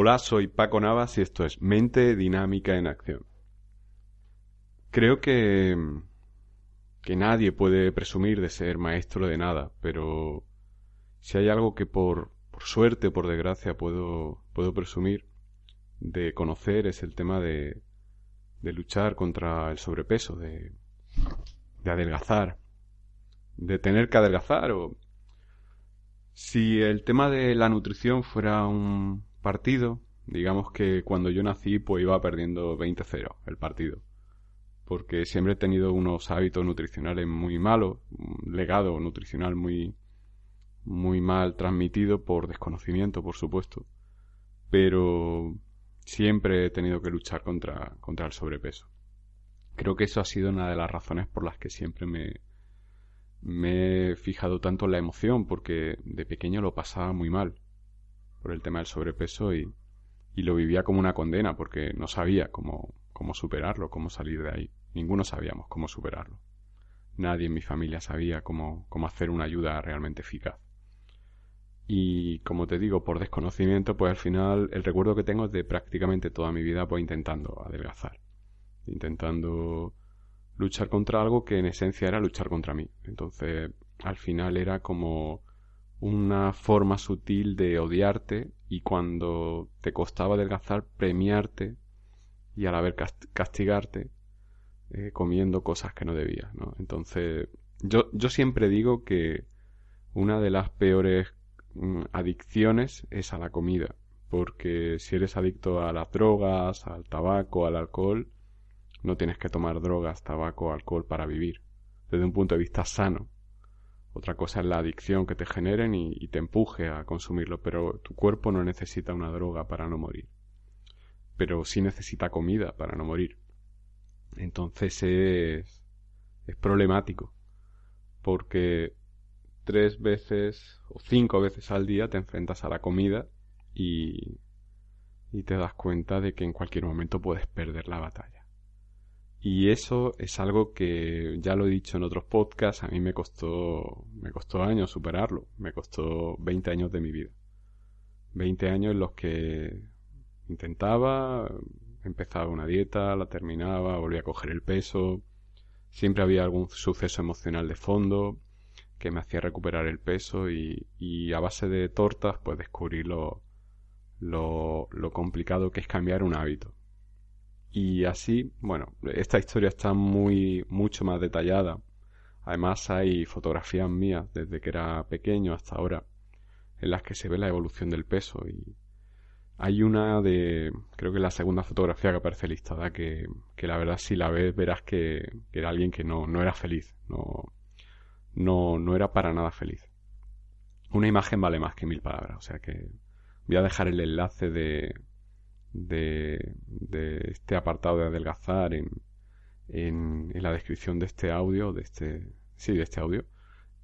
Hola, soy Paco Navas y esto es Mente Dinámica en Acción. Creo que, que nadie puede presumir de ser maestro de nada, pero si hay algo que por, por suerte por desgracia puedo, puedo presumir de conocer es el tema de, de luchar contra el sobrepeso, de, de adelgazar, de tener que adelgazar o si el tema de la nutrición fuera un partido, digamos que cuando yo nací pues iba perdiendo 20-0 el partido. Porque siempre he tenido unos hábitos nutricionales muy malos, un legado nutricional muy, muy mal transmitido por desconocimiento, por supuesto. Pero siempre he tenido que luchar contra, contra el sobrepeso. Creo que eso ha sido una de las razones por las que siempre me, me he fijado tanto en la emoción, porque de pequeño lo pasaba muy mal por el tema del sobrepeso y, lo vivía como una condena porque no sabía cómo, cómo superarlo, cómo salir de ahí. Ninguno sabíamos cómo superarlo. Nadie en mi familia sabía cómo, cómo hacer una ayuda realmente eficaz. Y como te digo, por desconocimiento, pues al final el recuerdo que tengo es de prácticamente toda mi vida pues intentando adelgazar. Intentando luchar contra algo que en esencia era luchar contra mí. Entonces, al final era como una forma sutil de odiarte y cuando te costaba adelgazar premiarte y a la vez castigarte eh, comiendo cosas que no debías, ¿no? Entonces, yo, yo siempre digo que una de las peores mm, adicciones es a la comida, porque si eres adicto a las drogas, al tabaco, al alcohol, no tienes que tomar drogas, tabaco, alcohol para vivir, desde un punto de vista sano. Otra cosa es la adicción que te generen y, te empuje a consumirlo, pero tu cuerpo no necesita una droga para no morir. Pero sí necesita comida para no morir. Entonces es, es problemático, porque tres veces o cinco veces al día te enfrentas a la comida y, y te das cuenta de que en cualquier momento puedes perder la batalla. Y eso es algo que ya lo he dicho en otros podcasts, a mí me costó, me costó años superarlo, me costó 20 años de mi vida. 20 años en los que intentaba, empezaba una dieta, la terminaba, volvía a coger el peso, siempre había algún suceso emocional de fondo que me hacía recuperar el peso y, y a base de tortas pues descubrí lo, lo, lo complicado que es cambiar un hábito y así, bueno, esta historia está muy, mucho más detallada. Además hay fotografías mías desde que era pequeño hasta ahora en las que se ve la evolución del peso y hay una de, creo que la segunda fotografía que aparece listada que, que la verdad si la ves verás que, que era alguien que no, no era feliz, no, no, no era para nada feliz. Una imagen vale más que mil palabras, o sea que voy a dejar el enlace de, de, este apartado de adelgazar en, en, la descripción de este audio, de este, sí, de este audio,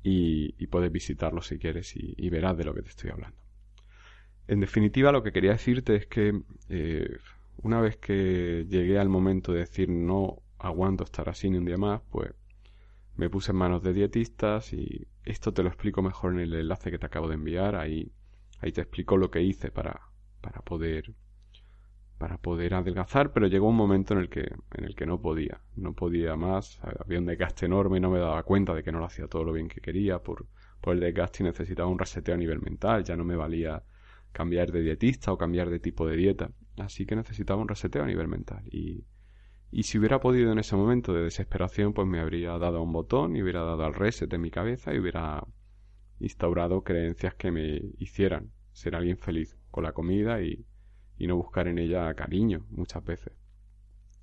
y, puedes visitarlo si quieres y, verás de lo que te estoy hablando. En definitiva, lo que quería decirte es que eh, una vez que llegué al momento de decir no aguanto estar así ni un día más, pues me puse en manos de dietistas y esto te lo explico mejor en el enlace que te acabo de enviar. Ahí, ahí te explico lo que hice para, para poder para poder adelgazar, pero llegó un momento en el que, en el que no podía, no podía más, había un desgaste enorme y no me daba cuenta de que no lo hacía todo lo bien que quería, por, por el desgaste y necesitaba un reseteo a nivel mental, ya no me valía cambiar de dietista o cambiar de tipo de dieta, así que necesitaba un reseteo a nivel mental. Y, y si hubiera podido en ese momento de desesperación, pues me habría dado un botón y hubiera dado al reset en mi cabeza y hubiera instaurado creencias que me hicieran ser alguien feliz con la comida y, y no buscar en ella cariño muchas veces.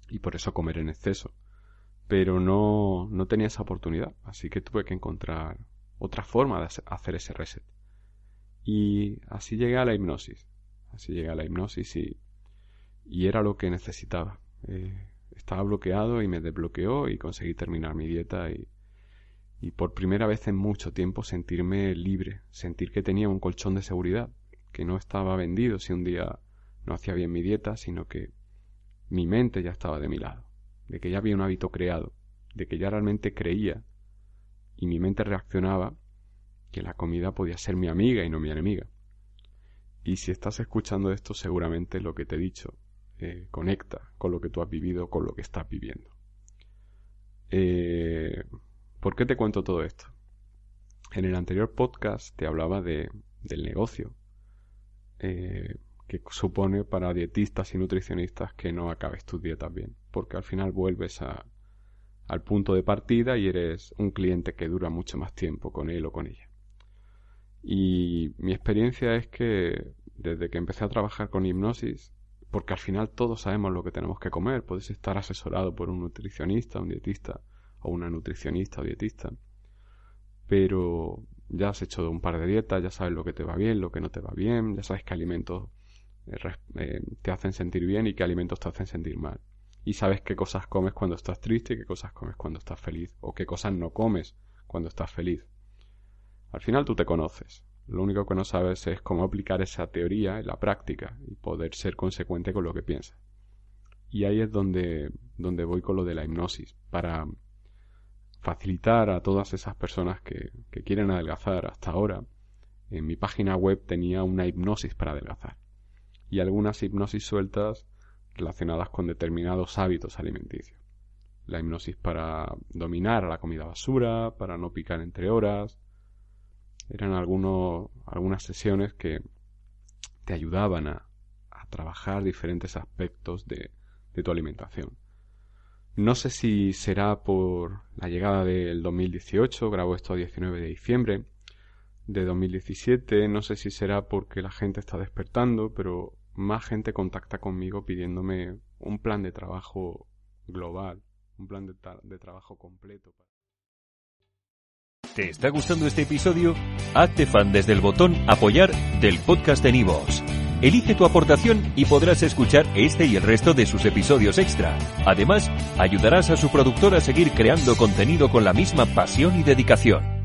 Y por eso comer en exceso. Pero no, no tenía esa oportunidad, así que tuve que encontrar otra forma de hacer ese reset. Y así llegué a la hipnosis. Así llegué a la hipnosis y, y era lo que necesitaba. Eh, estaba bloqueado y me desbloqueó y conseguí terminar mi dieta y, y por primera vez en mucho tiempo sentirme libre, sentir que tenía un colchón de seguridad, que no estaba vendido si un día no hacía bien mi dieta, sino que mi mente ya estaba de mi lado, de que ya había un hábito creado, de que ya realmente creía y mi mente reaccionaba que la comida podía ser mi amiga y no mi enemiga. Y si estás escuchando esto, seguramente lo que te he dicho eh, conecta con lo que tú has vivido, con lo que estás viviendo. Eh, ¿Por qué te cuento todo esto? En el anterior podcast te hablaba de, del negocio eh, que supone para dietistas y nutricionistas que no acabes tus dietas bien, porque al final vuelves a, al punto de partida y eres un cliente que dura mucho más tiempo con él o con ella. Y mi experiencia es que desde que empecé a trabajar con hipnosis, porque al final todos sabemos lo que tenemos que comer, puedes estar asesorado por un nutricionista, un dietista o una nutricionista o dietista, pero ya has hecho un par de dietas, ya sabes lo que te va bien, lo que no te va bien, ya sabes qué alimentos eh, eh, te hacen sentir bien y qué alimentos te hacen sentir mal y sabes qué cosas comes cuando estás triste y qué cosas comes cuando estás feliz o qué cosas no comes cuando estás feliz. Al final tú te conoces. Lo único que no sabes es cómo aplicar esa teoría en la práctica y poder ser consecuente con lo que piensas. Y ahí es donde, donde voy con lo de la hipnosis, para facilitar a todas esas personas que, que quieren adelgazar hasta ahora. En mi página web tenía una hipnosis para adelgazar. Y algunas hipnosis sueltas relacionadas con determinados hábitos alimenticios. La hipnosis para dominar la comida basura, para no picar entre horas. Eran algunos, algunas sesiones que te ayudaban a, trabajar diferentes aspectos de, tu alimentación. No sé si será por la llegada del 2018, grabo esto a 19 de diciembre de 2017, no sé si será porque la gente está despertando, pero más gente contacta conmigo pidiéndome un plan de trabajo global, un plan de, trabajo completo. ¿Te está gustando este episodio? Hazte fan desde el botón apoyar del podcast de Nivos. Elige tu aportación y podrás escuchar este y el resto de sus episodios extra. Además, ayudarás a su productor a seguir creando contenido con la misma pasión y dedicación.